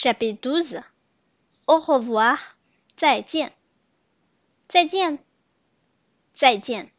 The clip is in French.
Chapitre 12 Au revoir, 再见.再见.再见